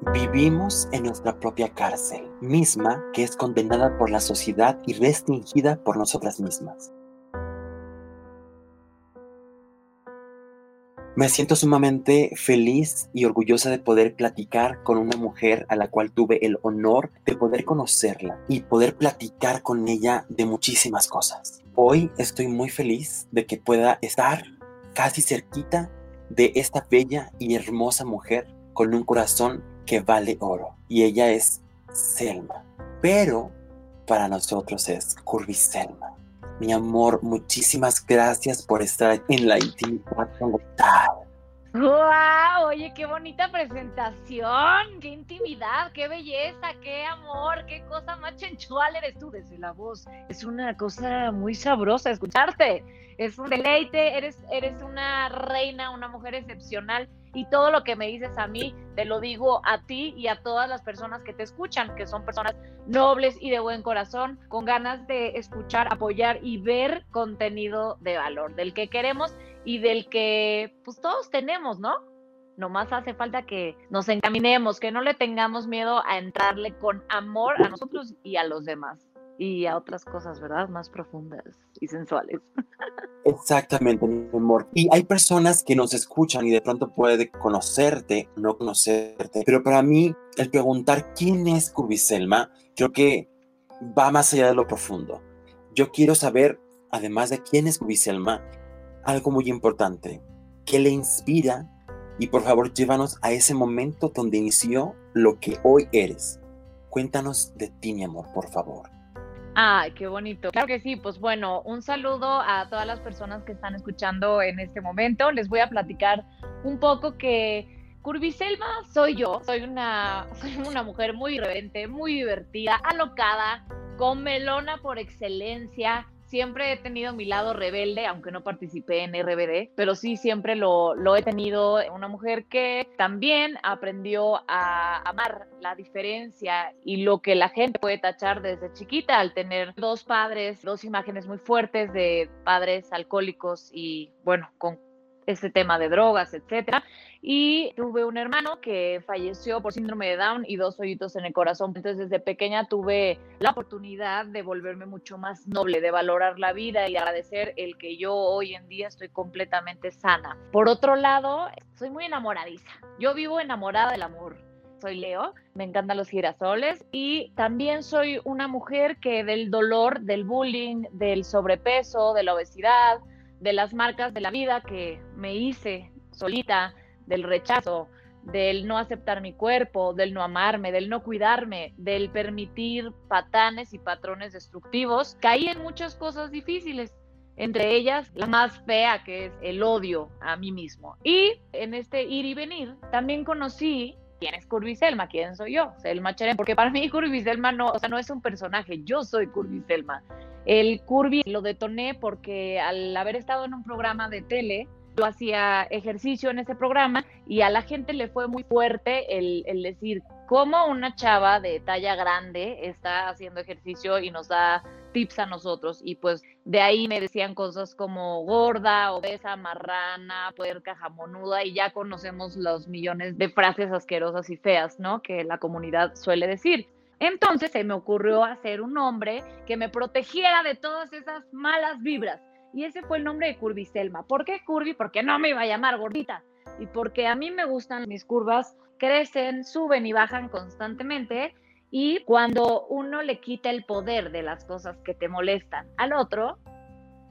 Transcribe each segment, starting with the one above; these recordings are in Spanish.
Vivimos en nuestra propia cárcel, misma que es condenada por la sociedad y restringida por nosotras mismas. Me siento sumamente feliz y orgullosa de poder platicar con una mujer a la cual tuve el honor de poder conocerla y poder platicar con ella de muchísimas cosas. Hoy estoy muy feliz de que pueda estar casi cerquita de esta bella y hermosa mujer con un corazón que vale oro. Y ella es Selma. Pero para nosotros es Curvy Selma. Mi amor, muchísimas gracias por estar en la intimidad con ¡Guau! Oye, qué bonita presentación, qué intimidad, qué belleza, qué amor, qué cosa más chenchual eres tú desde la voz. Es una cosa muy sabrosa escucharte. Es un deleite, eres, eres una reina, una mujer excepcional y todo lo que me dices a mí, te lo digo a ti y a todas las personas que te escuchan, que son personas nobles y de buen corazón, con ganas de escuchar, apoyar y ver contenido de valor, del que queremos y del que pues todos tenemos, ¿no? Nomás hace falta que nos encaminemos, que no le tengamos miedo a entrarle con amor a nosotros y a los demás y a otras cosas, ¿verdad? Más profundas y sensuales. Exactamente, mi amor. Y hay personas que nos escuchan y de pronto puede conocerte, no conocerte, pero para mí el preguntar quién es Curviselma, creo que va más allá de lo profundo. Yo quiero saber, además de quién es Curviselma, algo muy importante, qué le inspira y por favor llévanos a ese momento donde inició lo que hoy eres. Cuéntanos de ti, mi amor, por favor. Ay, qué bonito. Claro que sí, pues bueno, un saludo a todas las personas que están escuchando en este momento. Les voy a platicar un poco que Curviselma soy yo, soy una, soy una mujer muy irreverente, muy divertida, alocada, con melona por excelencia, siempre he tenido mi lado rebelde, aunque no participé en RBD, pero sí siempre lo, lo, he tenido. Una mujer que también aprendió a amar la diferencia y lo que la gente puede tachar desde chiquita al tener dos padres, dos imágenes muy fuertes de padres alcohólicos y, bueno, con este tema de drogas, etcétera. Y tuve un hermano que falleció por síndrome de Down y dos hoyitos en el corazón. Entonces, desde pequeña tuve la oportunidad de volverme mucho más noble, de valorar la vida y agradecer el que yo hoy en día estoy completamente sana. Por otro lado, soy muy enamoradiza. Yo vivo enamorada del amor. Soy Leo, me encantan los girasoles y también soy una mujer que del dolor, del bullying, del sobrepeso, de la obesidad, de las marcas de la vida que me hice solita, del rechazo, del no aceptar mi cuerpo, del no amarme, del no cuidarme, del permitir patanes y patrones destructivos, caí en muchas cosas difíciles. Entre ellas, la más fea que es el odio a mí mismo. Y en este ir y venir, también conocí quién es Curvy Selma, quién soy yo, Selma Cheren, porque para mí Curvy Selma no, o sea, no es un personaje, yo soy Curvy Selma. El curvy lo detoné porque al haber estado en un programa de tele, yo hacía ejercicio en ese programa y a la gente le fue muy fuerte el decir cómo una chava de talla grande está haciendo ejercicio y nos da tips a nosotros. Y pues de ahí me decían cosas como gorda, obesa, marrana, puerca, jamonuda, y ya conocemos los millones de frases asquerosas y feas, ¿no? Que la comunidad suele decir. Entonces se me ocurrió hacer un nombre que me protegiera de todas esas malas vibras. Y ese fue el nombre de Curvy Selma. ¿Por qué Curvy? Porque no me iba a llamar gordita. Y porque a mí me gustan mis curvas, crecen, suben y bajan constantemente. Y cuando uno le quita el poder de las cosas que te molestan al otro,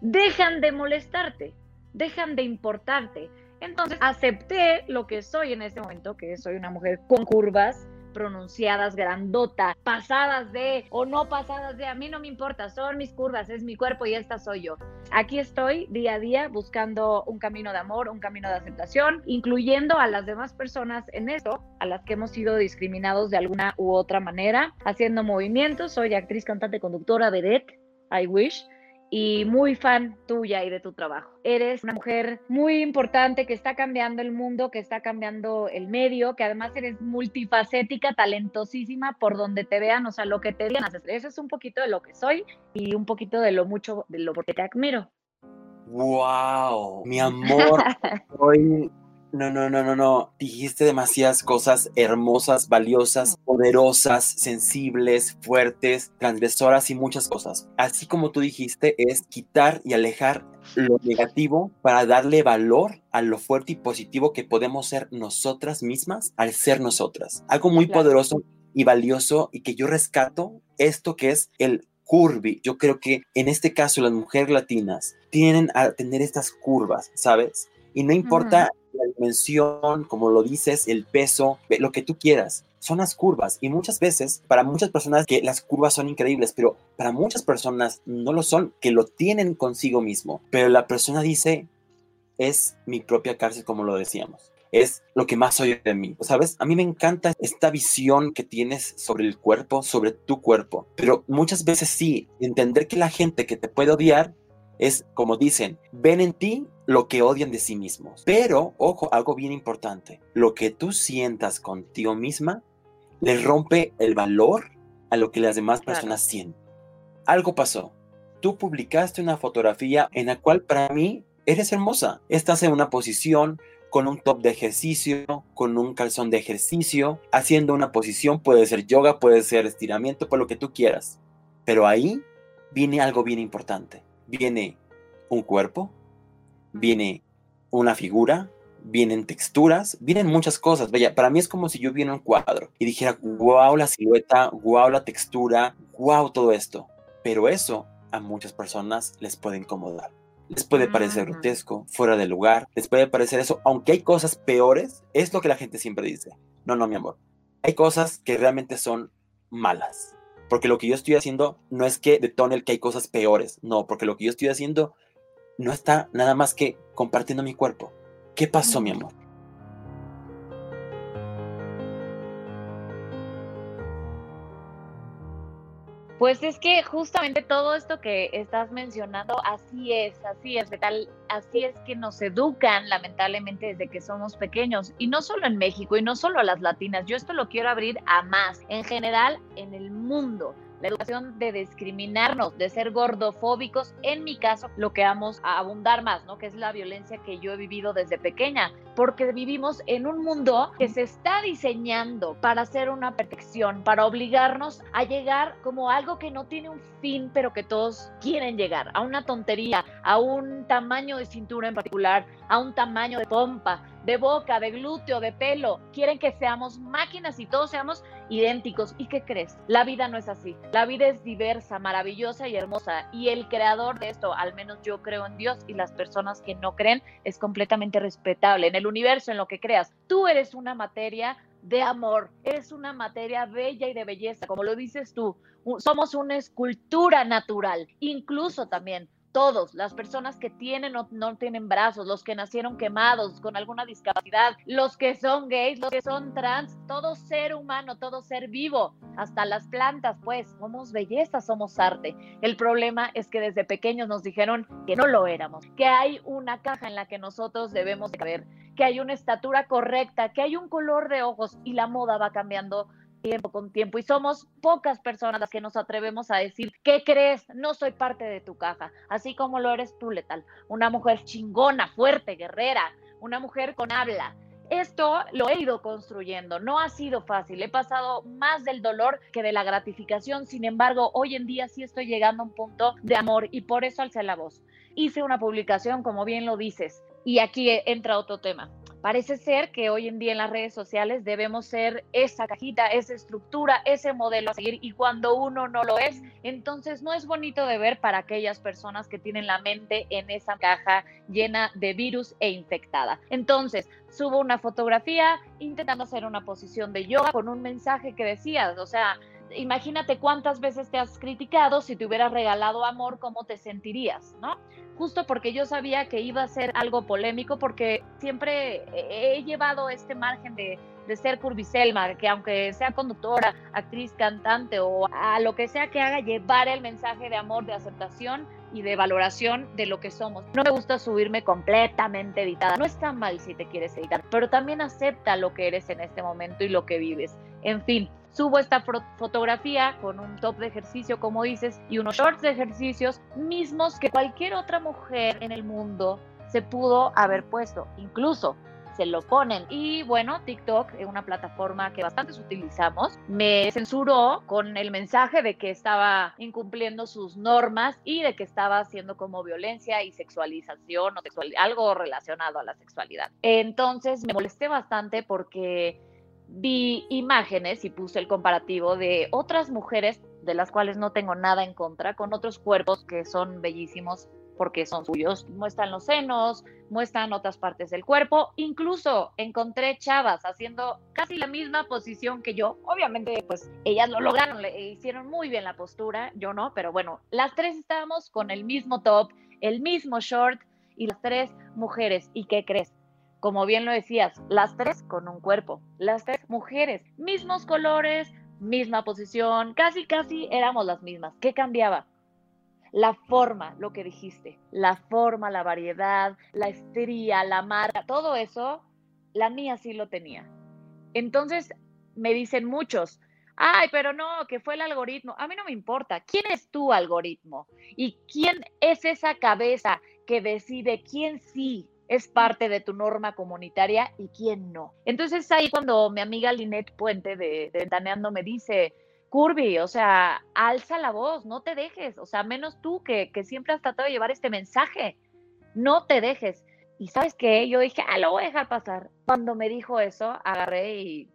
dejan de molestarte, dejan de importarte. Entonces acepté lo que soy en este momento, que soy una mujer con curvas, pronunciadas, grandota, pasadas de o no pasadas de, a mí no me importa, son mis curvas, es mi cuerpo y esta soy yo. Aquí estoy día a día buscando un camino de amor, un camino de aceptación, incluyendo a las demás personas en esto, a las que hemos sido discriminados de alguna u otra manera, haciendo movimientos. Soy actriz, cantante, conductora, vedette, I wish y muy fan tuya y de tu trabajo. Eres una mujer muy importante que está cambiando el mundo, que está cambiando el medio, que además eres multifacética, talentosísima por donde te vean, o sea, lo que te digan. Eso es un poquito de lo que soy y un poquito de lo mucho de lo que te admiro. Wow, mi amor, soy No, no, no, no, no. Dijiste demasiadas cosas hermosas, valiosas, poderosas, sensibles, fuertes, transgresoras y muchas cosas. Así como tú dijiste, es quitar y alejar lo negativo para darle valor a lo fuerte y positivo que podemos ser nosotras mismas al ser nosotras. Algo muy poderoso y valioso y que yo rescato esto que es el curvy. Yo creo que en este caso las mujeres latinas tienen a tener estas curvas, ¿sabes? Y no importa la dimensión, como lo dices, el peso, lo que tú quieras. Son las curvas y muchas veces para muchas personas que las curvas son increíbles, pero para muchas personas no lo son, que lo tienen consigo mismo. Pero la persona dice, es mi propia cárcel, como lo decíamos es lo que más soy de mí. ¿Sabes? A mí me encanta esta visión que tienes sobre el cuerpo, sobre tu cuerpo. Pero muchas veces sí, entender que la gente que te puede odiar es como dicen, ven en ti lo que odian de sí mismos. Pero, ojo, algo bien importante, lo que tú sientas contigo misma le rompe el valor a lo que las demás personas sienten. Algo pasó. Tú publicaste una fotografía en la cual para mí eres hermosa. Estás en una posición con un top de ejercicio, con un calzón de ejercicio, haciendo una posición, puede ser yoga, puede ser estiramiento, por lo que tú quieras. Pero ahí viene algo bien importante viene un cuerpo, viene una figura, vienen texturas, vienen muchas cosas. Vaya, para mí es como si yo viera un cuadro y dijera, wow la silueta, wow la textura, wow todo esto. Pero eso a muchas personas les puede incomodar. Les puede parecer grotesco, fuera de lugar, les puede parecer eso, aunque hay cosas peores, es lo que la gente siempre dice. No, no, mi amor. Hay cosas que realmente son malas. Porque lo que yo estoy haciendo no es que detone el que hay cosas peores, no, porque lo que yo estoy haciendo no está nada más que compartiendo mi cuerpo. ¿Qué pasó, mi amor? Pues es que justamente todo esto que estás mencionando, así es, así es, tal, así es que nos educan lamentablemente desde que somos pequeños, y no solo en México, y no solo a las latinas, yo esto lo quiero abrir a más, en general en el mundo la educación de discriminarnos, de ser gordofóbicos, en mi caso, lo que vamos a abundar más, ¿no? Que es la violencia que yo he vivido desde pequeña, porque vivimos en un mundo que se está diseñando para hacer una protección, para obligarnos a llegar como algo que no tiene un fin, pero que todos quieren llegar, a una tontería, a un tamaño de cintura en particular, a un tamaño de pompa, de boca, de glúteo, de pelo. Quieren que seamos máquinas y todos seamos idénticos. ¿Y qué crees? La vida no es así. La vida es diversa, maravillosa y hermosa. Y el creador de esto, al menos yo creo en Dios y las personas que no creen, es completamente respetable. En el universo, en lo que creas, tú eres una materia de amor, eres una materia bella y de belleza, como lo dices tú. Somos una escultura natural, incluso también todos, las personas que tienen o no tienen brazos, los que nacieron quemados con alguna discapacidad, los que son gays, los que son trans, todo ser humano, todo ser vivo, hasta las plantas, pues somos belleza, somos arte. El problema es que desde pequeños nos dijeron que no lo éramos, que hay una caja en la que nosotros debemos caber, que hay una estatura correcta, que hay un color de ojos y la moda va cambiando tiempo con tiempo y somos pocas personas las que nos atrevemos a decir, ¿qué crees? No soy parte de tu caja, así como lo eres tú, Letal, una mujer chingona, fuerte, guerrera, una mujer con habla. Esto lo he ido construyendo, no ha sido fácil, he pasado más del dolor que de la gratificación, sin embargo, hoy en día sí estoy llegando a un punto de amor y por eso alcé la voz. Hice una publicación, como bien lo dices, y aquí entra otro tema. Parece ser que hoy en día en las redes sociales debemos ser esa cajita, esa estructura, ese modelo a seguir y cuando uno no lo es, entonces no es bonito de ver para aquellas personas que tienen la mente en esa caja llena de virus e infectada. Entonces, subo una fotografía intentando hacer una posición de yoga con un mensaje que decías, o sea, imagínate cuántas veces te has criticado, si te hubieras regalado amor, ¿cómo te sentirías? ¿No? Justo porque yo sabía que iba a ser algo polémico, porque siempre he llevado este margen de, de ser Curviselma, que aunque sea conductora, actriz, cantante o a lo que sea que haga, llevar el mensaje de amor, de aceptación y de valoración de lo que somos. No me gusta subirme completamente editada. No está mal si te quieres editar, pero también acepta lo que eres en este momento y lo que vives. En fin, subo esta fotografía con un top de ejercicio, como dices, y unos shorts de ejercicios mismos que cualquier otra mujer en el mundo se pudo haber puesto. Incluso se lo ponen. Y bueno, TikTok es una plataforma que bastantes utilizamos. Me censuró con el mensaje de que estaba incumpliendo sus normas y de que estaba haciendo como violencia y sexualización o sexual, algo relacionado a la sexualidad. Entonces me molesté bastante porque vi imágenes y puse el comparativo de otras mujeres de las cuales no tengo nada en contra, con otros cuerpos que son bellísimos porque son suyos. Muestran los senos, muestran otras partes del cuerpo. Incluso encontré chavas haciendo casi la misma posición que yo. Obviamente, pues ellas lo lograron, le hicieron muy bien la postura, yo no, pero bueno, las tres estábamos con el mismo top, el mismo short y las tres mujeres. ¿Y qué crees? Como bien lo decías, las tres con un cuerpo, las tres mujeres, mismos colores, misma posición, casi, casi éramos las mismas. ¿Qué cambiaba? La forma, lo que dijiste, la forma, la variedad, la estría, la marca, todo eso, la mía sí lo tenía. Entonces me dicen muchos, ay, pero no, que fue el algoritmo. A mí no me importa. ¿Quién es tu algoritmo? ¿Y quién es esa cabeza que decide quién sí es parte de tu norma comunitaria y quién no. Entonces ahí cuando mi amiga Linet Puente de, Ventaneando me dice, Curvy, o sea, alza la voz, no te dejes, o sea, menos tú que, que siempre has tratado de llevar este mensaje, no te dejes. Y sabes qué, yo dije, ah, lo voy a dejar pasar. Cuando me dijo eso, agarré y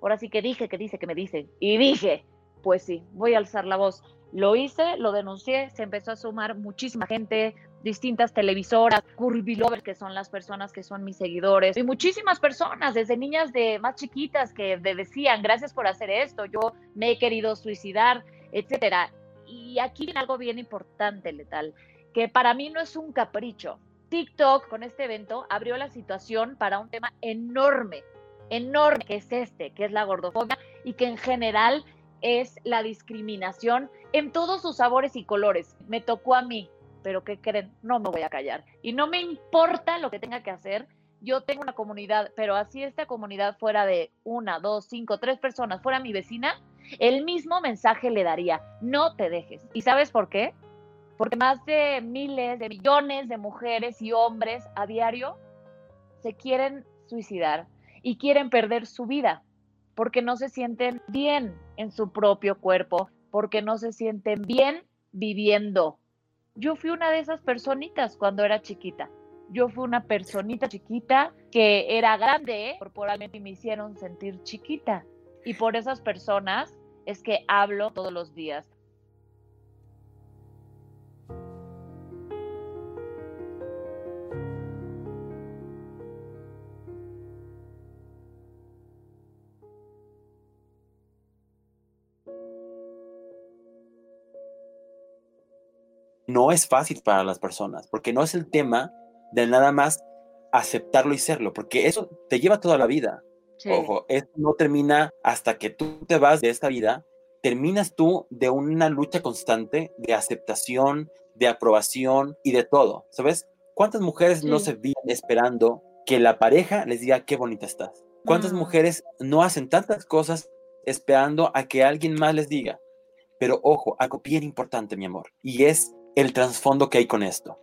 ahora sí que dije, que dice, que me dice. Y dije, pues sí, voy a alzar la voz. Lo hice, lo denuncié, se empezó a sumar muchísima gente, distintas televisoras, Curvy Lovers, que son las personas que son mis seguidores, y muchísimas personas, desde niñas de más chiquitas que decían, gracias por hacer esto, yo me he querido suicidar, etcétera. Y aquí viene algo bien importante, Letal, que para mí no es un capricho. TikTok con este evento abrió la situación para un tema enorme, enorme, que es este, que es la gordofobia y que en general es la discriminación en todos sus sabores y colores. Me tocó a mí, pero ¿qué creen? No me voy a callar. Y no me importa lo que tenga que hacer. Yo tengo una comunidad, pero así esta comunidad fuera de una, dos, cinco, tres personas, fuera mi vecina, el mismo mensaje le daría, no te dejes. ¿Y sabes por qué? Porque más de miles, de millones de mujeres y hombres a diario se quieren suicidar y quieren perder su vida porque no se sienten bien en su propio cuerpo, porque no se sienten bien viviendo yo fui una de esas personitas cuando era chiquita. Yo fui una personita chiquita que era grande corporalmente y me hicieron sentir chiquita. Y por esas personas es que hablo todos los días. No es fácil para las personas, porque no es el tema de nada más aceptarlo y serlo, porque eso te lleva toda la vida. Ojo, eso no termina hasta que tú te vas de esta vida, terminas tú de una lucha constante de aceptación, de aprobación y de todo, ¿sabes? ¿Cuántas mujeres no se viven esperando que la pareja les diga qué bonita estás? ¿Cuántas mm. mujeres no hacen tantas cosas esperando a que alguien más les diga? Pero ojo, algo bien importante, mi amor, y es el trasfondo que hay con esto.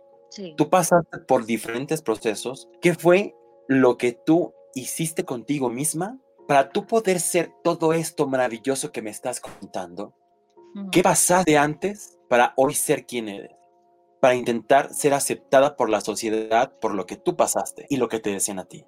Tú pasaste por diferentes procesos. ¿Qué fue lo que tú hiciste contigo misma para tú poder ser todo esto maravilloso que me estás contando? ¿Qué pasaste antes para hoy ser quien eres? Para intentar ser aceptada por la sociedad por lo que tú pasaste y lo que te decían a ti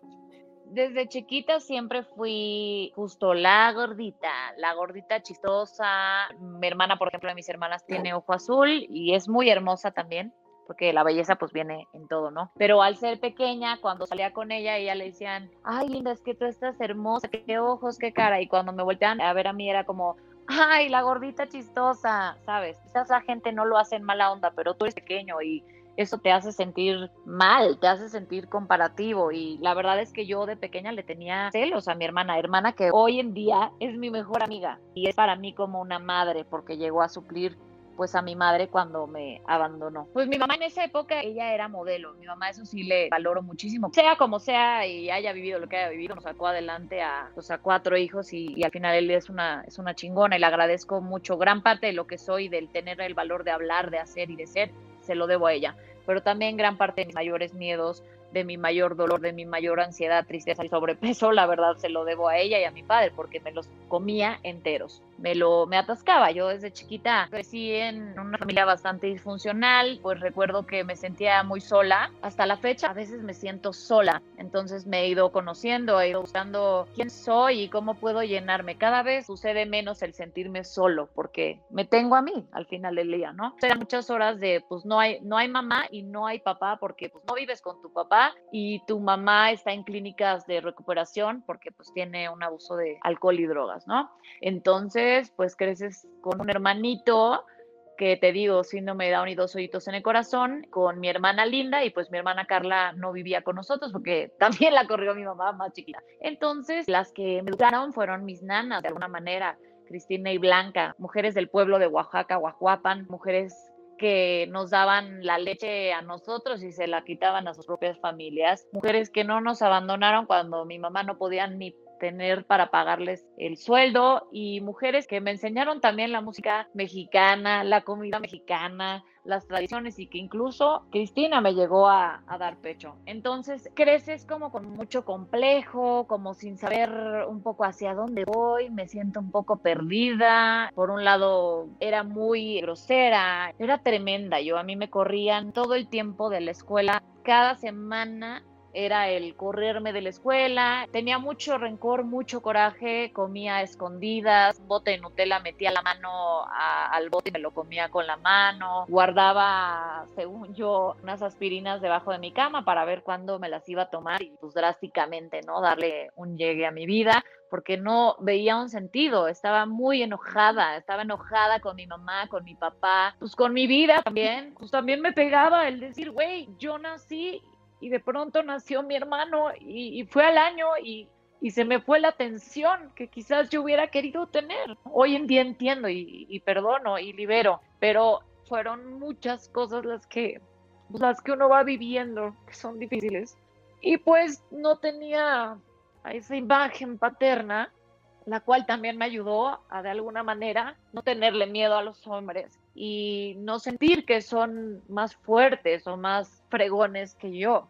desde chiquita siempre fui justo la gordita, la gordita chistosa. Mi hermana, por ejemplo, de mis hermanas tiene ojo azul y es muy hermosa también, porque la belleza pues viene en todo, ¿no? Pero al ser pequeña, cuando salía con ella, ella le decían, ay, linda, es que tú estás hermosa, qué ojos, qué cara. Y cuando me voltean a ver a mí era como, ay, la gordita chistosa, ¿sabes? Quizás la gente no lo hace en mala onda, pero tú eres pequeño y eso te hace sentir mal, te hace sentir comparativo y la verdad es que yo de pequeña le tenía celos a mi hermana, hermana que hoy en día es mi mejor amiga y es para mí como una madre porque llegó a suplir pues a mi madre cuando me abandonó. Pues mi mamá en esa época, ella era modelo. Mi mamá eso sí le valoro muchísimo. Sea como sea y haya vivido lo que haya vivido, nos sacó adelante a, pues, a cuatro hijos y, y, al final él es una, es una chingona y le agradezco mucho gran parte de lo que soy, del tener el valor de hablar, de hacer y de ser se lo debo a ella. Pero también gran parte de mis mayores miedos de mi mayor dolor, de mi mayor ansiedad, tristeza y sobrepeso, la verdad se lo debo a ella y a mi padre porque me los comía enteros. Me lo me atascaba. Yo desde chiquita crecí en una familia bastante disfuncional, pues recuerdo que me sentía muy sola. Hasta la fecha a veces me siento sola. Entonces me he ido conociendo, he ido buscando quién soy y cómo puedo llenarme. Cada vez sucede menos el sentirme solo porque me tengo a mí al final del día, ¿no? Serán muchas horas de pues no hay no hay mamá y no hay papá porque pues no vives con tu papá y tu mamá está en clínicas de recuperación porque pues tiene un abuso de alcohol y drogas, ¿no? Entonces, pues creces con un hermanito que te digo, síndrome de Down y dos hoyitos en el corazón, con mi hermana Linda y pues mi hermana Carla no vivía con nosotros porque también la corrió mi mamá más chiquita. Entonces, las que me educaron fueron mis nanas de alguna manera, Cristina y Blanca, mujeres del pueblo de Oaxaca, Oaxapan, mujeres que nos daban la leche a nosotros y se la quitaban a sus propias familias, mujeres que no nos abandonaron cuando mi mamá no podía ni tener para pagarles el sueldo y mujeres que me enseñaron también la música mexicana, la comida mexicana, las tradiciones y que incluso Cristina me llegó a, dar pecho. Entonces creces como con mucho complejo, como sin saber un poco hacia dónde voy, me siento un poco perdida. Por un lado era muy grosera, era tremenda. Yo a mí me corrían todo el tiempo de la escuela. Cada semana era el correrme de la escuela. Tenía mucho rencor, mucho coraje, comía escondidas, bote de Nutella metía la mano al bote y me lo comía con la mano. Guardaba, según yo, unas aspirinas debajo de mi cama para ver cuándo me las iba a tomar y pues drásticamente, ¿no? Darle un llegue a mi vida porque no veía un sentido, estaba muy enojada, estaba enojada con mi mamá, con mi papá, pues con mi vida también, pues también me pegaba el decir, güey, yo nací y de pronto nació mi hermano y, fue al año y, se me fue la atención que quizás yo hubiera querido tener. Hoy en día entiendo y, perdono y libero, pero fueron muchas cosas las que, las que uno va viviendo que son difíciles. Y pues no tenía esa imagen paterna, la cual también me ayudó a de alguna manera no tenerle miedo a los hombres y no sentir que son más fuertes o más fregones que yo,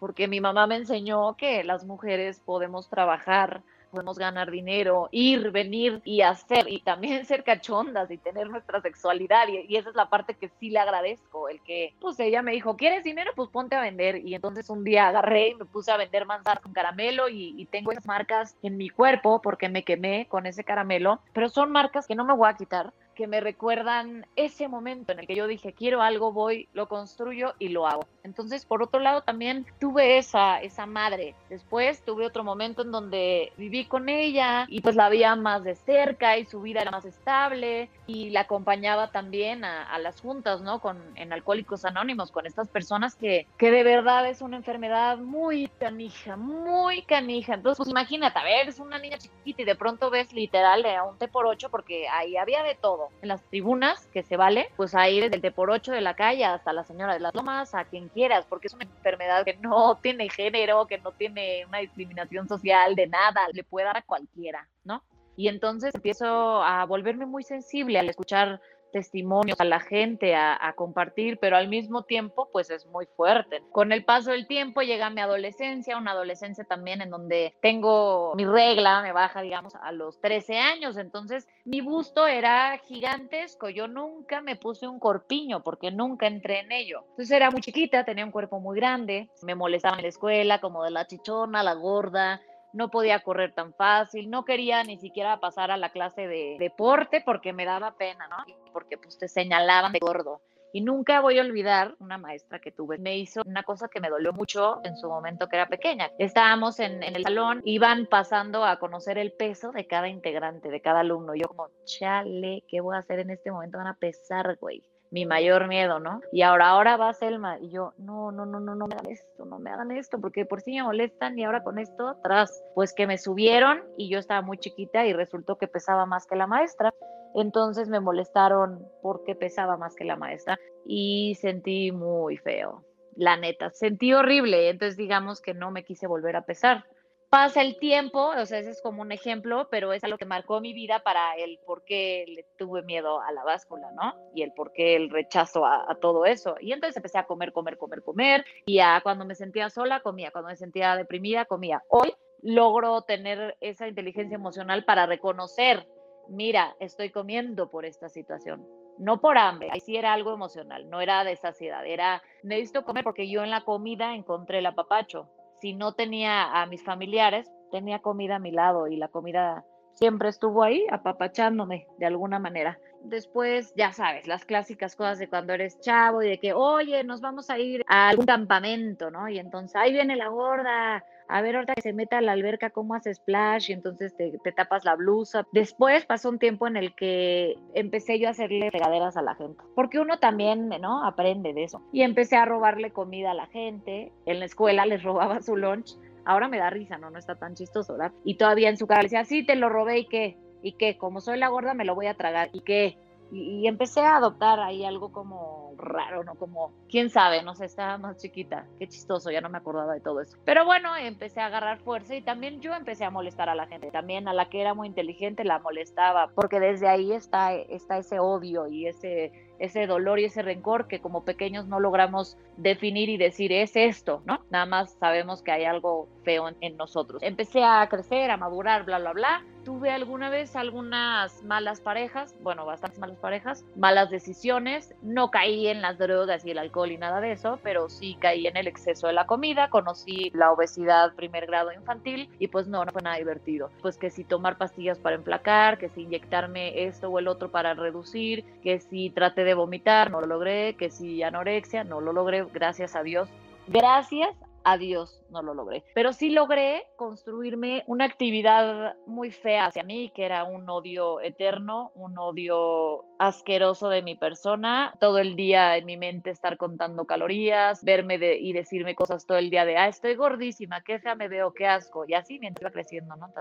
porque mi mamá me enseñó que las mujeres podemos trabajar, podemos ganar dinero, ir, venir y hacer, y también ser cachondas y tener nuestra sexualidad, y, esa es la parte que sí le agradezco, el que, pues ella me dijo, ¿quieres dinero? Pues ponte a vender, y entonces un día agarré y me puse a vender manzana con caramelo, y, y tengo esas marcas en mi cuerpo porque me quemé con ese caramelo, pero son marcas que no me voy a quitar, que me recuerdan ese momento en el que yo dije, quiero algo, voy, lo construyo y lo hago. Entonces, por otro lado, también tuve esa, esa madre. Después tuve otro momento en donde viví con ella y pues la veía más de cerca y su vida era más estable y la acompañaba también a, las juntas, ¿no? Con, en Alcohólicos Anónimos, con estas personas que, que de verdad es una enfermedad muy canija, muy canija. Entonces, pues imagínate, a ver, es una niña chiquita y de pronto ves literal a un T por ocho porque ahí había de todo en las tribunas, que se vale, pues ahí desde el T por ocho de la calle hasta la señora de las lomas, a quien quieras, porque es una enfermedad que no tiene género, que no tiene una discriminación social de nada, le puede dar a cualquiera, ¿no? Y entonces empiezo a volverme muy sensible al escuchar testimonios a la gente, a, compartir, pero al mismo tiempo, pues es muy fuerte. Con el paso del tiempo llega mi adolescencia, una adolescencia también en donde tengo mi regla, me baja, digamos, a los 13 años, entonces mi busto era gigantesco, yo nunca me puse un corpiño porque nunca entré en ello. Entonces era muy chiquita, tenía un cuerpo muy grande, me molestaba en la escuela como de la chichona, la gorda, no podía correr tan fácil, no quería ni siquiera pasar a la clase de deporte porque me daba pena, ¿no? Porque pues te señalaban de gordo. Y nunca voy a olvidar una maestra que tuve. Me hizo una cosa que me dolió mucho en su momento que era pequeña. Estábamos en, el salón, iban pasando a conocer el peso de cada integrante, de cada alumno. Yo como, chale, ¿qué voy a hacer en este momento? Van a pesar, güey mi mayor miedo, ¿no? Y ahora, ahora va Selma. Y yo, no, no, no, no, no me hagan esto, no me hagan esto, porque por si me molestan y ahora con esto atrás. Pues que me subieron y yo estaba muy chiquita y resultó que pesaba más que la maestra. Entonces me molestaron porque pesaba más que la maestra y sentí muy feo, la neta, sentí horrible. Entonces digamos que no me quise volver a pesar. Pasa el tiempo, o sea, ese es como un ejemplo, pero es algo que marcó mi vida para el por qué le tuve miedo a la báscula, ¿no? Y el por qué el rechazo a, todo eso. Y entonces empecé a comer, comer, comer, comer. Y a cuando me sentía sola, comía. Cuando me sentía deprimida, comía. Hoy logro tener esa inteligencia emocional para reconocer, mira, estoy comiendo por esta situación. No por hambre, ahí sí era algo emocional, no era de saciedad, era necesito comer porque yo en la comida encontré el apapacho, si no tenía a mis familiares, tenía comida a mi lado y la comida siempre estuvo ahí apapachándome de alguna manera. Después, ya sabes, las clásicas cosas de cuando eres chavo y de que, oye, nos vamos a ir a algún campamento, ¿no? Y entonces ahí viene la gorda, a ver ahorita que se meta a la alberca, cómo hace splash y entonces te, te, tapas la blusa. Después pasó un tiempo en el que empecé yo a hacerle regaderas a la gente, porque uno también, ¿no? Aprende de eso. Y empecé a robarle comida a la gente, en la escuela les robaba su lunch. Ahora me da risa, ¿no? No está tan chistoso, ¿verdad? Y todavía en su cara le decía, sí, te lo robé y qué, y qué, como soy la gorda me lo voy a tragar, y qué, y, empecé a adoptar ahí algo como raro, ¿no? Como, quién sabe, no sé, estaba más chiquita, qué chistoso, ya no me acordaba de todo eso. Pero bueno, empecé a agarrar fuerza y también yo empecé a molestar a la gente, también a la que era muy inteligente la molestaba, porque desde ahí está, está ese odio y ese, ese dolor y ese rencor que como pequeños no logramos definir y decir es esto, ¿no? Nada más sabemos que hay algo feo en, en nosotros. Empecé a crecer, a madurar, bla, bla, bla. Tuve alguna vez algunas malas parejas, bueno, bastantes malas parejas, malas decisiones. No caí en las drogas y el alcohol y nada de eso, pero sí caí en el exceso de la comida. Conocí la obesidad primer grado infantil y pues no, no fue nada divertido. Pues que si tomar pastillas para emplacar, que si inyectarme esto o el otro para reducir, que si traté de vomitar, no lo logré, que si anorexia, no lo logré, gracias a Dios. Gracias a Dios no lo logré. Pero sí logré construirme una actividad muy fea hacia mí, que era un odio eterno, un odio asqueroso de mi persona. Todo el día en mi mente estar contando calorías, verme de, y decirme cosas todo el día de, ah, estoy gordísima, qué fea me veo, qué asco. Y así mientras iba creciendo, ¿no?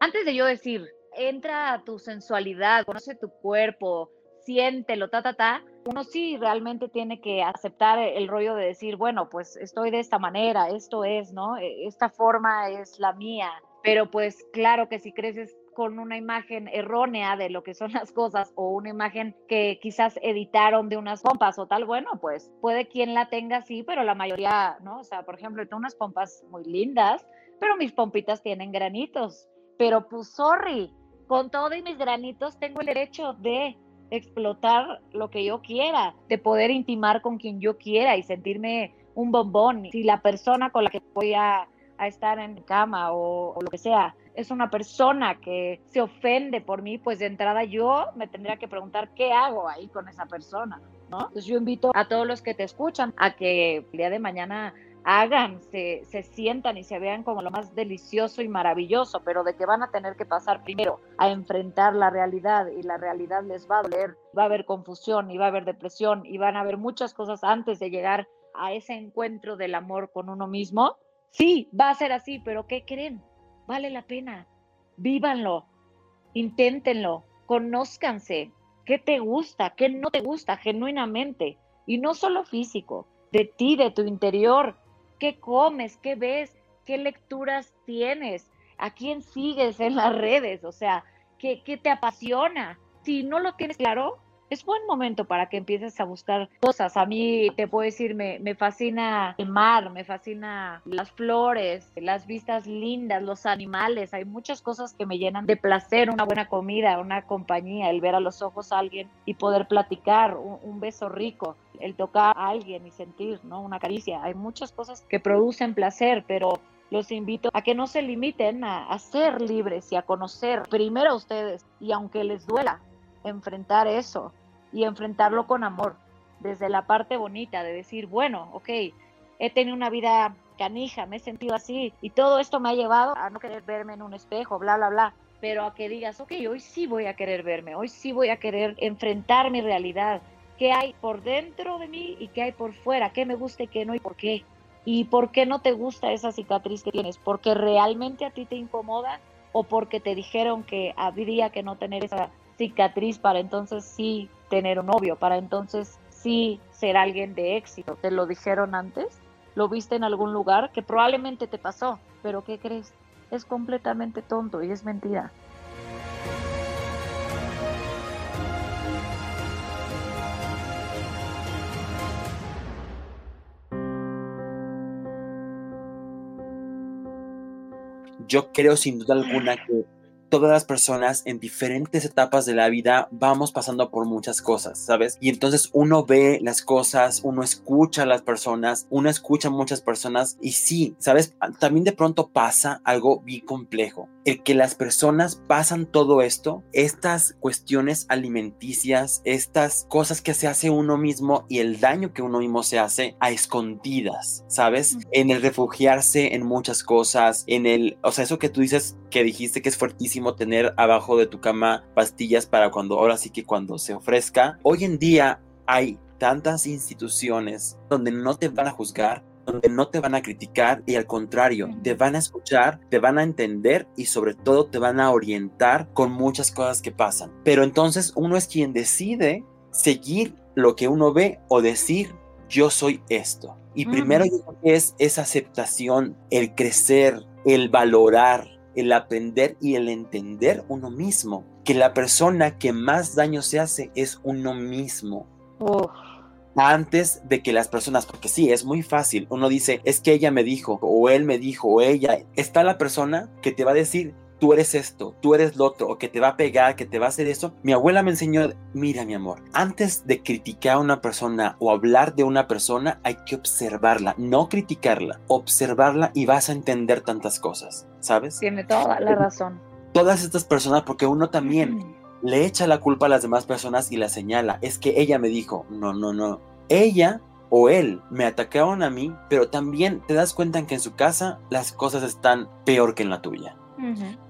Antes de yo decir, entra a tu sensualidad, conoce tu cuerpo, siéntelo, ta, ta, ta, uno sí realmente tiene que aceptar el rollo de decir, bueno, pues estoy de esta manera, esto es, ¿no? Esta forma es la mía. Pero pues claro que si creces con una imagen errónea de lo que son las cosas o una imagen que quizás editaron de unas pompas o tal, bueno, pues puede quien la tenga sí, pero la mayoría, ¿no? O sea, por ejemplo, tengo unas pompas muy lindas, pero mis pompitas tienen granitos. Pero pues, sorry, con todo y mis granitos tengo el derecho de explotar lo que yo quiera, de poder intimar con quien yo quiera y sentirme un bombón. Si la persona con la que voy a, a estar en cama o, lo que sea es una persona que se ofende por mí, pues de entrada yo me tendría que preguntar qué hago ahí con esa persona, ¿no? Entonces yo invito a todos los que te escuchan a que el día de mañana hagan, se, se, sientan y se vean como lo más delicioso y maravilloso, pero de que van a tener que pasar primero a enfrentar la realidad y la realidad les va a doler, va a haber confusión y va a haber depresión y van a haber muchas cosas antes de llegar a ese encuentro del amor con uno mismo. Sí, va a ser así, pero ¿qué creen? Vale la pena. Vívanlo, inténtenlo, conózcanse. ¿Qué te gusta? ¿Qué no te gusta genuinamente? Y no solo físico, de ti, de tu interior, qué comes, qué ves, qué lecturas tienes, a quién sigues en las redes, o sea, qué, qué te apasiona. Si no lo tienes claro, es buen momento para que empieces a buscar cosas. A mí te puedo decir, me, fascina el mar, me fascina las flores, las vistas lindas, los animales. Hay muchas cosas que me llenan de placer, una buena comida, una compañía, el ver a los ojos a alguien y poder platicar, un, beso rico, el tocar a alguien y sentir, ¿no? Una caricia. Hay muchas cosas que producen placer, pero los invito a que no se limiten a ser libres y a conocer primero a ustedes y aunque les duela, enfrentar eso y enfrentarlo con amor, desde la parte bonita de decir, bueno, ok, he tenido una vida canija, me he sentido así y todo esto me ha llevado a no querer verme en un espejo, bla, bla, bla, pero a que digas, ok, hoy sí voy a querer verme, hoy sí voy a querer enfrentar mi realidad, qué hay por dentro de mí y qué hay por fuera, qué me gusta y qué no y por qué. ¿Y por qué no te gusta esa cicatriz que tienes? ¿Porque realmente a ti te incomoda o porque te dijeron que habría que no tener esa cicatriz para entonces sí tener un novio, para entonces sí ser alguien de éxito. ¿Te lo dijeron antes? ¿Lo viste en algún lugar que probablemente te pasó? Pero ¿qué crees? es completamente tonto y es mentira. Yo creo sin duda alguna que todas las personas en diferentes etapas de la vida vamos pasando por muchas cosas, ¿sabes? Y entonces uno ve las cosas, uno escucha a las personas, uno escucha a muchas personas y sí, ¿sabes? También de pronto pasa algo bien complejo. El que las personas pasan todo esto, estas cuestiones alimenticias, estas cosas que se hace uno mismo y el daño que uno mismo se hace a escondidas, ¿sabes? En el refugiarse en muchas cosas, en el, o sea, eso que tú dices, que dijiste que es fuertísimo tener abajo de tu cama pastillas para cuando, ahora sí que cuando se ofrezca. Hoy en día hay tantas instituciones donde no te van a juzgar, donde no te van a criticar y al contrario, te van a escuchar, te van a entender y sobre todo te van a orientar con muchas cosas que pasan. Pero entonces uno es quien decide seguir lo que uno ve o decir yo soy esto. Y primero es esa aceptación, el crecer, el valorar, el aprender y el entender uno mismo, que la persona que más daño se hace es uno mismo. Antes de que las personas, porque sí, es muy fácil, uno dice, es que ella me dijo, o él me dijo, o ella, está la persona que te va a decir, tú eres esto, tú eres lo otro, o que te va a pegar, que te va a hacer eso. Mi abuela me enseñó, mira mi amor, antes de criticar a una persona o hablar de una persona, hay que observarla, no criticarla, observarla y vas a entender tantas cosas, ¿sabes? Tiene toda la razón. Todas estas personas, porque uno también le echa la culpa a las demás personas y la señala, es que ella me dijo, no, no, no, ella o él me atacaron a mí, pero también te das cuenta que en su casa las cosas están peor que en la tuya.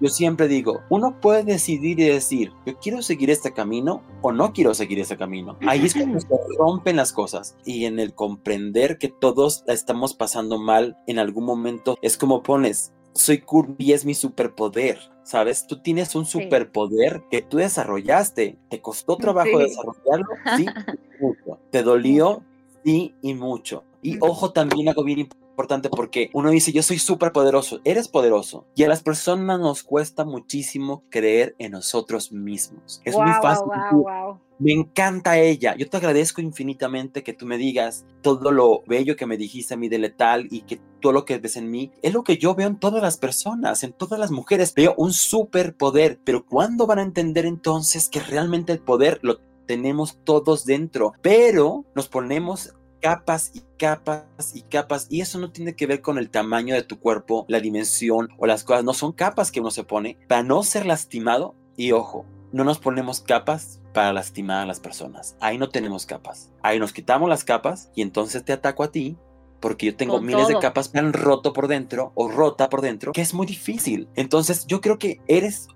Yo siempre digo, uno puede decidir y decir, yo quiero seguir este camino o no quiero seguir este camino. Ahí es cuando se rompen las cosas y en el comprender que todos la estamos pasando mal en algún momento, es como pones, soy Kirby es mi superpoder, ¿sabes? Tú tienes un superpoder que tú desarrollaste. ¿Te costó trabajo desarrollarlo? Sí, mucho. ¿Te dolió? Sí, y mucho. Y ojo, también algo bien importante importante porque uno dice, yo soy súper poderoso, eres poderoso. Y a las personas nos cuesta muchísimo creer en nosotros mismos. Es muy fácil. Me encanta ella. Yo te agradezco infinitamente que tú me digas todo lo bello que me dijiste a mí de letal y que todo lo que ves en mí es lo que yo veo en todas las personas, en todas las mujeres. Veo un superpoder, pero ¿cuándo van a entender entonces que realmente el poder lo tenemos todos dentro? Pero nos ponemos capas y capas y capas y eso no tiene que ver con el tamaño de tu cuerpo, la dimensión o las cosas, no son capas que uno se pone para no ser lastimado y ojo, no nos ponemos capas para lastimar a las personas, ahí no tenemos capas, ahí nos quitamos las capas y entonces te ataco a ti porque yo tengo miles de capas que han roto por dentro o rota por dentro, que es muy difícil. Entonces yo creo que eres,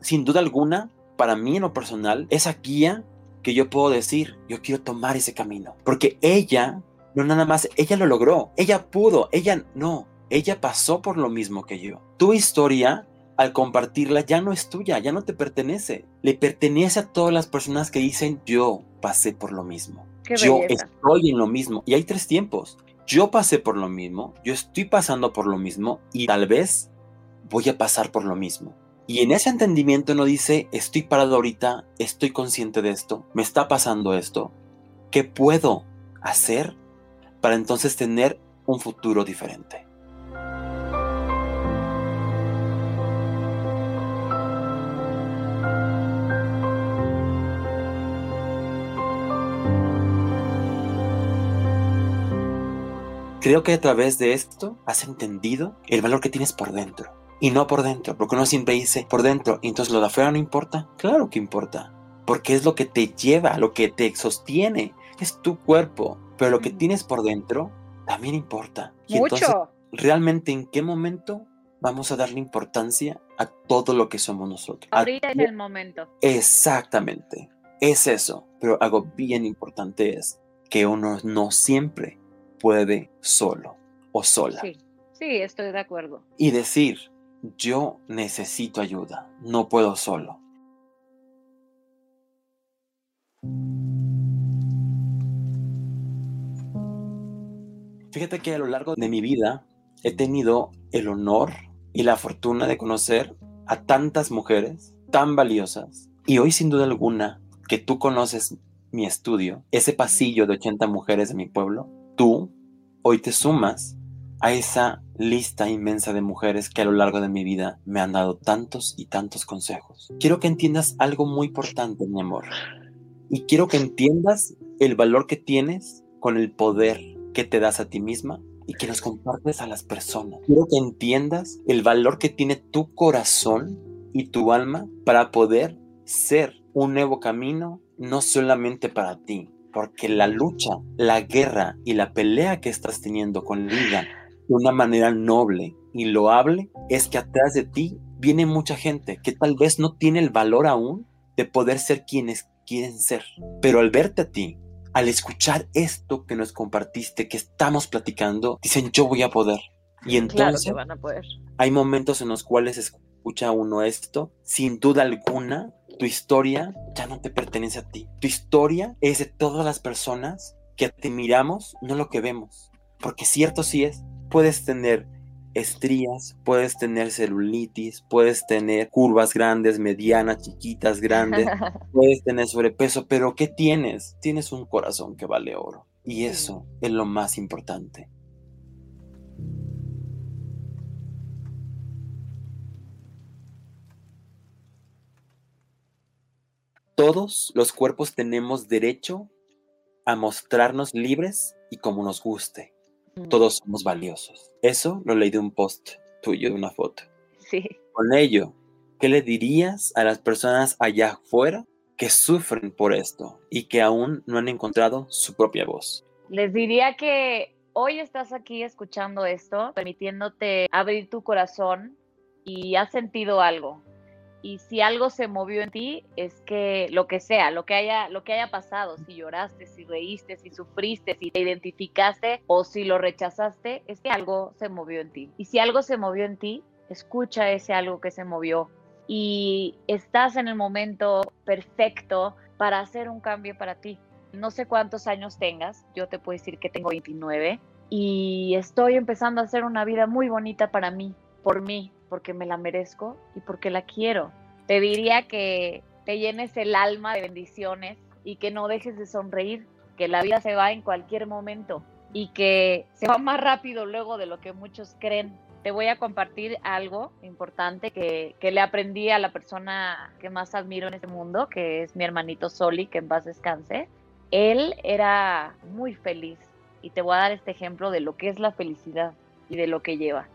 sin duda alguna, para mí en lo personal, esa guía que yo puedo decir, yo quiero tomar ese camino. Porque ella, no nada más, ella lo logró, ella pudo, ella no, ella pasó por lo mismo que yo. Tu historia, al compartirla, ya no es tuya, ya no te pertenece. Le pertenece a todas las personas que dicen, yo pasé por lo mismo. yo estoy en lo mismo. Y hay tres tiempos. Yo pasé por lo mismo, yo estoy pasando por lo mismo y tal vez voy a pasar por lo mismo. Y en ese entendimiento uno dice, estoy parado ahorita, estoy consciente de esto, me está pasando esto. ¿Qué puedo hacer para entonces tener un futuro diferente? Creo que a través de esto has entendido el valor que tienes por dentro y no por dentro, porque uno siempre dice por dentro, y entonces lo de afuera no importa. Claro que importa, porque es lo que te lleva, lo que te sostiene, es tu cuerpo, pero lo que tienes por dentro también importa. Y Mucho. entonces, realmente en qué momento vamos a darle importancia a todo lo que somos nosotros. Ahorita es el momento. Exactamente, es eso, pero algo bien importante es que uno no siempre puede solo o sola. Sí, sí, estoy de acuerdo. Y decir, yo necesito ayuda, no puedo solo. Fíjate que a lo largo de mi vida he tenido el honor y la fortuna de conocer a tantas mujeres tan valiosas. Y hoy sin duda alguna que tú conoces mi estudio, ese pasillo de 80 mujeres de mi pueblo, tú hoy te sumas a esa lista inmensa de mujeres que a lo largo de mi vida me han dado tantos y tantos consejos. Quiero que entiendas algo muy importante, mi amor. Y quiero que entiendas el valor que tienes con el poder que te das a ti misma y que los compartes a las personas. Quiero que entiendas el valor que tiene tu corazón y tu alma para poder ser un nuevo camino, no solamente para ti, porque la lucha, la guerra y la pelea que estás teniendo con vida de una manera noble y loable es que atrás de ti viene mucha gente que tal vez no tiene el valor aún de poder ser quienes quieren ser, pero al verte a ti, al escuchar esto que nos compartiste, que estamos platicando, dicen yo voy a poder. Y entonces van a poder. hay momentos en los cuales escucha uno esto, sin duda alguna, tu historia ya no te pertenece a ti. Tu historia es de todas las personas que te miramos, no lo que vemos. Porque cierto sí es, puedes tener estrías, puedes tener celulitis, puedes tener curvas grandes, medianas, chiquitas, grandes, puedes tener sobrepeso, pero ¿qué tienes? Tienes un corazón que vale oro. Y eso es lo más importante. Todos los cuerpos tenemos derecho a mostrarnos libres y como nos guste. Todos somos valiosos. Eso lo leí de un post tuyo, de una foto. Sí. Con ello, ¿qué le dirías a las personas allá afuera que sufren por esto y que aún no han encontrado su propia voz? Les diría que hoy estás aquí escuchando esto, permitiéndote abrir tu corazón y has sentido algo. Y si algo se movió en ti, es que lo que sea, lo que haya, lo que haya pasado, si lloraste, si reíste, si sufriste, si te identificaste o si lo rechazaste, es que algo se movió en ti. Y si algo se movió en ti, escucha ese algo que se movió y estás en el momento perfecto para hacer un cambio para ti. No sé cuántos años tengas, yo te puedo decir que tengo 29 y estoy empezando a hacer una vida muy bonita para mí, por mí, porque me la merezco y porque la quiero. Te diría que te llenes el alma de bendiciones y que no dejes de sonreír, que la vida se va en cualquier momento y que se va más rápido luego de lo que muchos creen. Te voy a compartir algo importante que, que le aprendí a la persona que más admiro en este mundo, que es mi hermanito Soli, que en paz descanse. Él era muy feliz y te voy a dar este ejemplo de lo que es la felicidad y de lo que lleva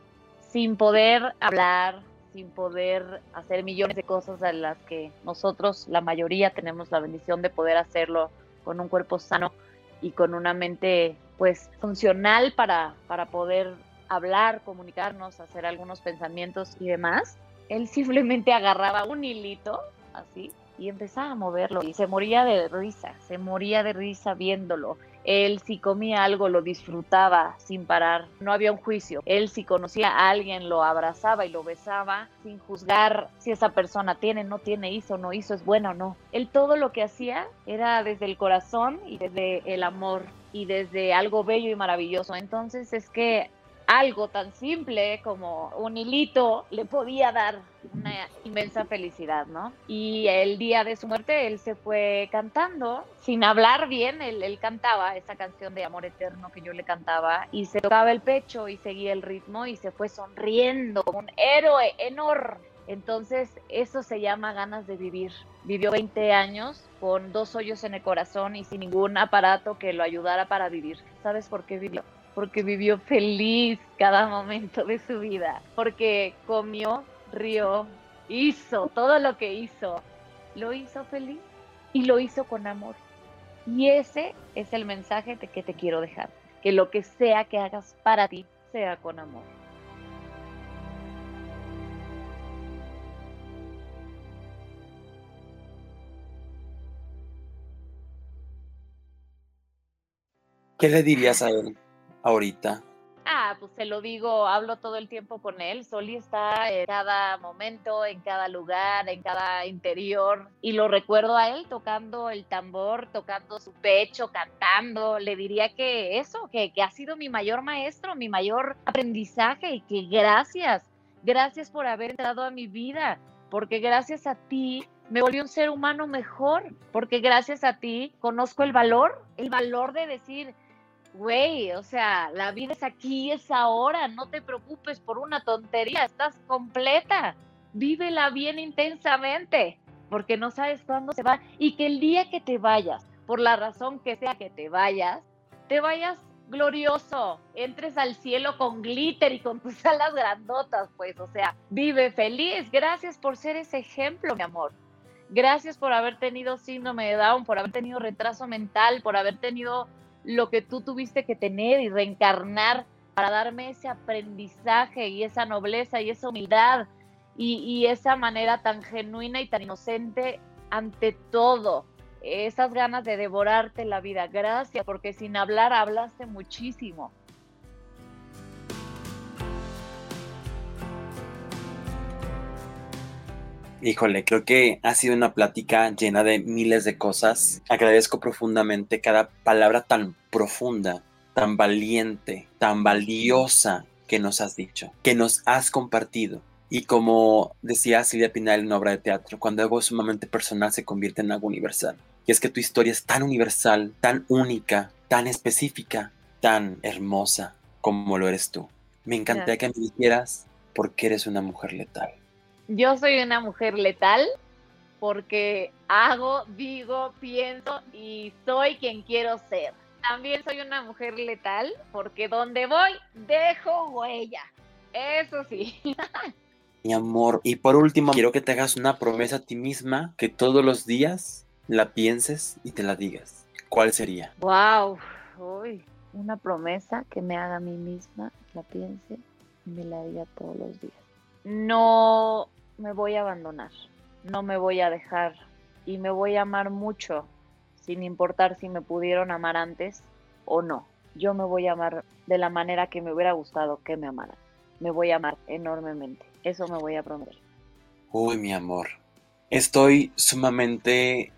sin poder hablar, sin poder hacer millones de cosas a las que nosotros, la mayoría, tenemos la bendición de poder hacerlo con un cuerpo sano y con una mente pues funcional para, para poder hablar, comunicarnos, hacer algunos pensamientos y demás. Él simplemente agarraba un hilito así y empezaba a moverlo y se moría de risa, se moría de risa viéndolo él si comía algo lo disfrutaba sin parar, no había un juicio. Él si conocía a alguien lo abrazaba y lo besaba sin juzgar si esa persona tiene, no tiene, hizo, no hizo, es bueno o no. Él todo lo que hacía era desde el corazón y desde el amor y desde algo bello y maravilloso. Entonces es que algo tan simple como un hilito le podía dar una inmensa felicidad, ¿no? Y el día de su muerte él se fue cantando, sin hablar bien, él, cantaba esa canción de Amor Eterno que yo le cantaba y se tocaba el pecho y seguía el ritmo y se fue sonriendo un héroe enorme. Entonces, eso se llama ganas de vivir. Vivió 20 años con dos hoyos en el corazón y sin ningún aparato que lo ayudara para vivir. ¿Sabes por qué vivió? Porque vivió feliz cada momento de su vida, porque comió, rió, hizo todo lo que hizo, lo hizo feliz y lo hizo con amor. Y ese es el mensaje de que te quiero dejar, que lo que sea que hagas para ti sea con amor. ¿Qué le dirías a él? Ahorita? Ah, pues te lo digo, hablo todo el tiempo con él. Soli está en cada momento, en cada lugar, en cada interior. Y lo recuerdo a él tocando el tambor, tocando su pecho, cantando. Le diría que eso, que, que ha sido mi mayor maestro, mi mayor aprendizaje y que gracias Gracias por haber entrado a mi vida, porque gracias a ti me volví un ser humano mejor, porque gracias a ti conozco el valor, el valor de decir, güey, o sea, la vida es aquí, es ahora, no te preocupes por una tontería, estás completa, vívela bien intensamente, porque no sabes cuándo se va, y que el día que te vayas, por la razón que sea que te vayas, te vayas glorioso, entres al cielo con glitter y con tus alas grandotas, pues, o sea, vive feliz, gracias por ser ese ejemplo, mi amor. Gracias por haber tenido síndrome de Down, por haber tenido retraso mental, por haber tenido lo que tú tuviste que tener y reencarnar para darme ese aprendizaje y esa nobleza y esa humildad y, esa manera tan genuina y tan inocente ante todo. Esas ganas de devorarte la vida. Gracias, porque sin hablar hablaste muchísimo. Híjole, creo que ha sido una plática llena de miles de cosas. Agradezco profundamente cada palabra tan profunda, tan valiente, tan valiosa que nos has dicho, que nos has compartido. Y como decía Silvia Pinal en una obra de teatro, cuando algo sumamente personal se convierte en algo universal. Y es que tu historia es tan universal, tan única, tan específica, tan hermosa como lo eres tú. Me encantaría que me dijeras por qué eres una mujer letal. Yo soy una mujer letal porque hago, digo, pienso y soy quien quiero ser. También soy una mujer letal porque donde voy dejo huella. Eso sí. Mi amor, y por último, quiero que te hagas una promesa a ti misma que todos los días la pienses y te la digas. ¿Cuál sería? Wow, uy, una promesa que me haga a mí misma, la piense y me la diga todos los días no me voy a abandonar, no me voy a dejar y me voy a amar mucho, sin importar si me pudieron amar antes o no. Yo me voy a amar de la manera que me hubiera gustado que me amaran. Me voy a amar enormemente. Eso me voy a prometer. Uy, mi amor. Estoy sumamente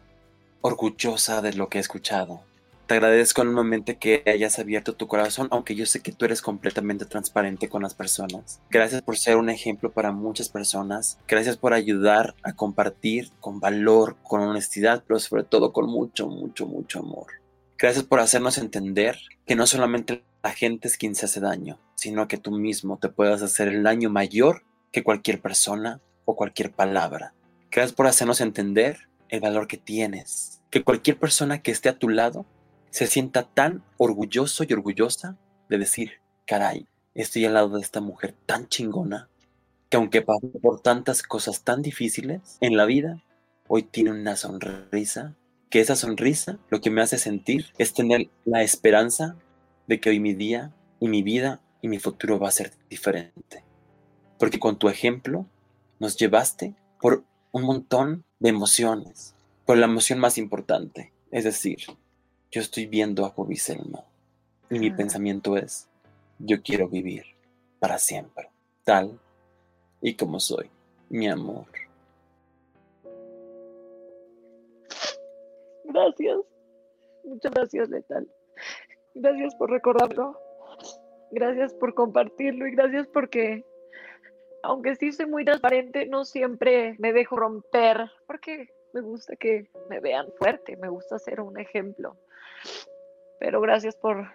orgullosa de lo que he escuchado. Te agradezco enormemente que hayas abierto tu corazón, aunque yo sé que tú eres completamente transparente con las personas. Gracias por ser un ejemplo para muchas personas. Gracias por ayudar a compartir con valor, con honestidad, pero sobre todo con mucho, mucho, mucho amor. Gracias por hacernos entender que no solamente la gente es quien se hace daño, sino que tú mismo te puedas hacer el daño mayor que cualquier persona o cualquier palabra. Gracias por hacernos entender el valor que tienes, que cualquier persona que esté a tu lado se sienta tan orgulloso y orgullosa de decir, caray, estoy al lado de esta mujer tan chingona, que aunque pasó por tantas cosas tan difíciles en la vida, hoy tiene una sonrisa, que esa sonrisa lo que me hace sentir es tener la esperanza de que hoy mi día y mi vida y mi futuro va a ser diferente. Porque con tu ejemplo nos llevaste por un montón de emociones, por la emoción más importante, es decir, yo estoy viendo a Bobby Selma y mi pensamiento es, yo quiero vivir para siempre, tal y como soy, mi amor. Gracias, muchas gracias, Letal. Gracias por recordarlo, gracias por compartirlo y gracias porque, aunque sí soy muy transparente, no siempre me dejo romper, porque me gusta que me vean fuerte, me gusta ser un ejemplo. Pero gracias por,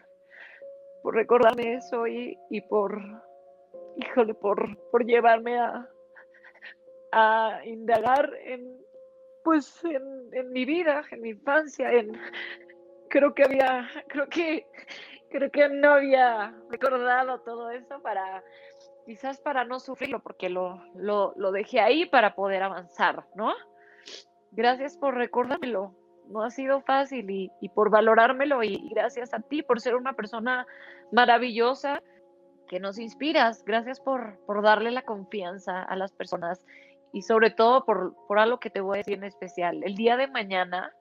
por recordarme eso y, por, híjole, por, por llevarme a, a indagar en, pues, en, en, mi vida, en mi infancia, en, creo que había, creo que, creo que no había recordado todo eso para, quizás para no sufrirlo, porque lo, lo, lo dejé ahí para poder avanzar, ¿no? Gracias por recordármelo no ha sido fácil y, por valorármelo y, gracias a ti por ser una persona maravillosa que nos inspiras. Gracias por, por darle la confianza a las personas y sobre todo por, por algo que te voy a decir en especial. El día de mañana,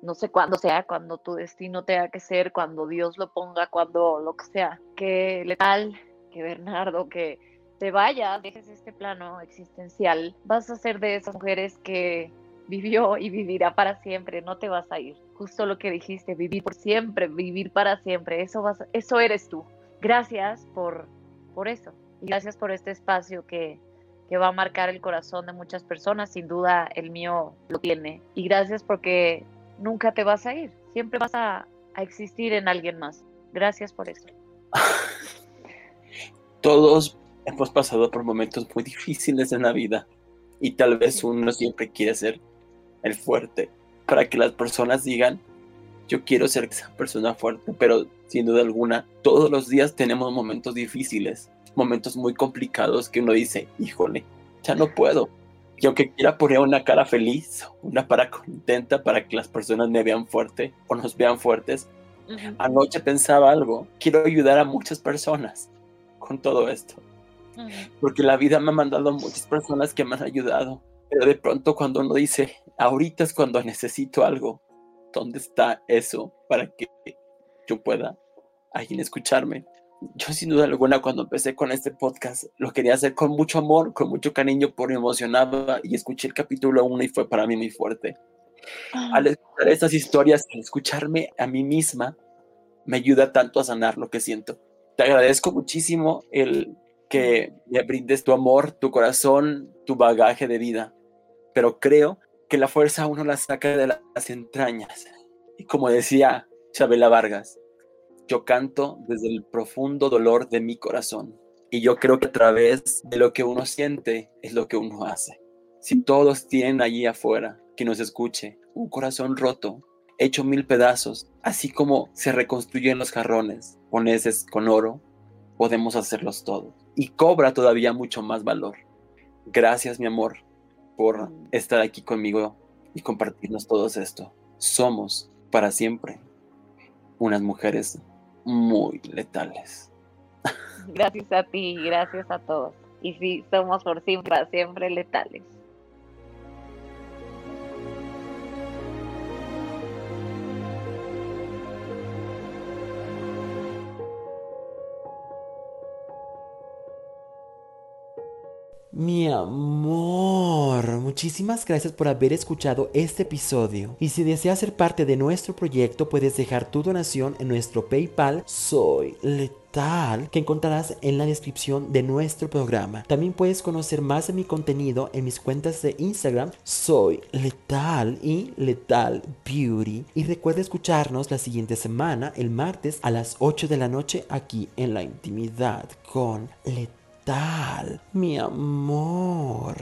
no sé cuándo sea, cuando tu destino tenga que ser, cuando Dios lo ponga, cuando lo que sea, que Letal, que Bernardo, que te vaya, dejes este plano existencial, vas a ser de esas mujeres que vivió y vivirá para siempre, no te vas a ir. Justo lo que dijiste, vivir por siempre, vivir para siempre, eso, vas, eso eres tú. Gracias por, por eso. gracias por este espacio que, que va a marcar el corazón de muchas personas. Sin duda el mío lo tiene. Y gracias porque nunca te vas a ir. Siempre vas a, a existir en alguien más. Gracias por eso. Todos hemos pasado por momentos muy difíciles en la vida y tal vez uno siempre quiere ser el fuerte para que las personas digan, yo quiero ser esa persona fuerte, pero sin duda alguna, todos los días tenemos momentos difíciles, momentos muy complicados que uno dice, híjole, ya no puedo. Y aunque quiera poner una cara feliz, una cara contenta para que las personas me vean fuerte o nos vean fuertes, anoche pensaba algo, quiero ayudar a muchas personas con todo esto. Porque la vida me ha mandado muchas personas que me han ayudado. Pero de pronto cuando uno dice, ahorita es cuando necesito algo, ¿dónde está eso para que yo pueda alguien escucharme? Yo sin duda alguna cuando empecé con este podcast lo quería hacer con mucho amor, con mucho cariño, por emocionaba y escuché el capítulo 1 y fue para mí muy fuerte. Al escuchar estas historias, al escucharme a mí misma, me ayuda tanto a sanar lo que siento. Te agradezco muchísimo el que me brindes tu amor, tu corazón, tu bagaje de vida, pero creo que la fuerza uno la saca de las entrañas. Y como decía Chabela Vargas, yo canto desde el profundo dolor de mi corazón. Y yo creo que a través de lo que uno siente es lo que uno hace. Si todos tienen allí afuera que nos escuche un corazón roto, hecho mil pedazos, así como se reconstruyen los jarrones, poneses con oro, podemos hacerlos todos. Y cobra todavía mucho más valor. Gracias, mi amor, por estar aquí conmigo y compartirnos todo esto. Somos para siempre unas mujeres muy letales. Gracias a ti, gracias a todos. Y sí, somos por siempre, para siempre letales. Mi amor, muchísimas gracias por haber escuchado este episodio. Y si deseas ser parte de nuestro proyecto, puedes dejar tu donación en nuestro PayPal Soy Letal, que encontrarás en la descripción de nuestro programa. También puedes conocer más de mi contenido en mis cuentas de Instagram Soy Letal y Letal Beauty. Y recuerda escucharnos la siguiente semana, el martes a las 8 de la noche, aquí en la intimidad con Letal tal, mi amor?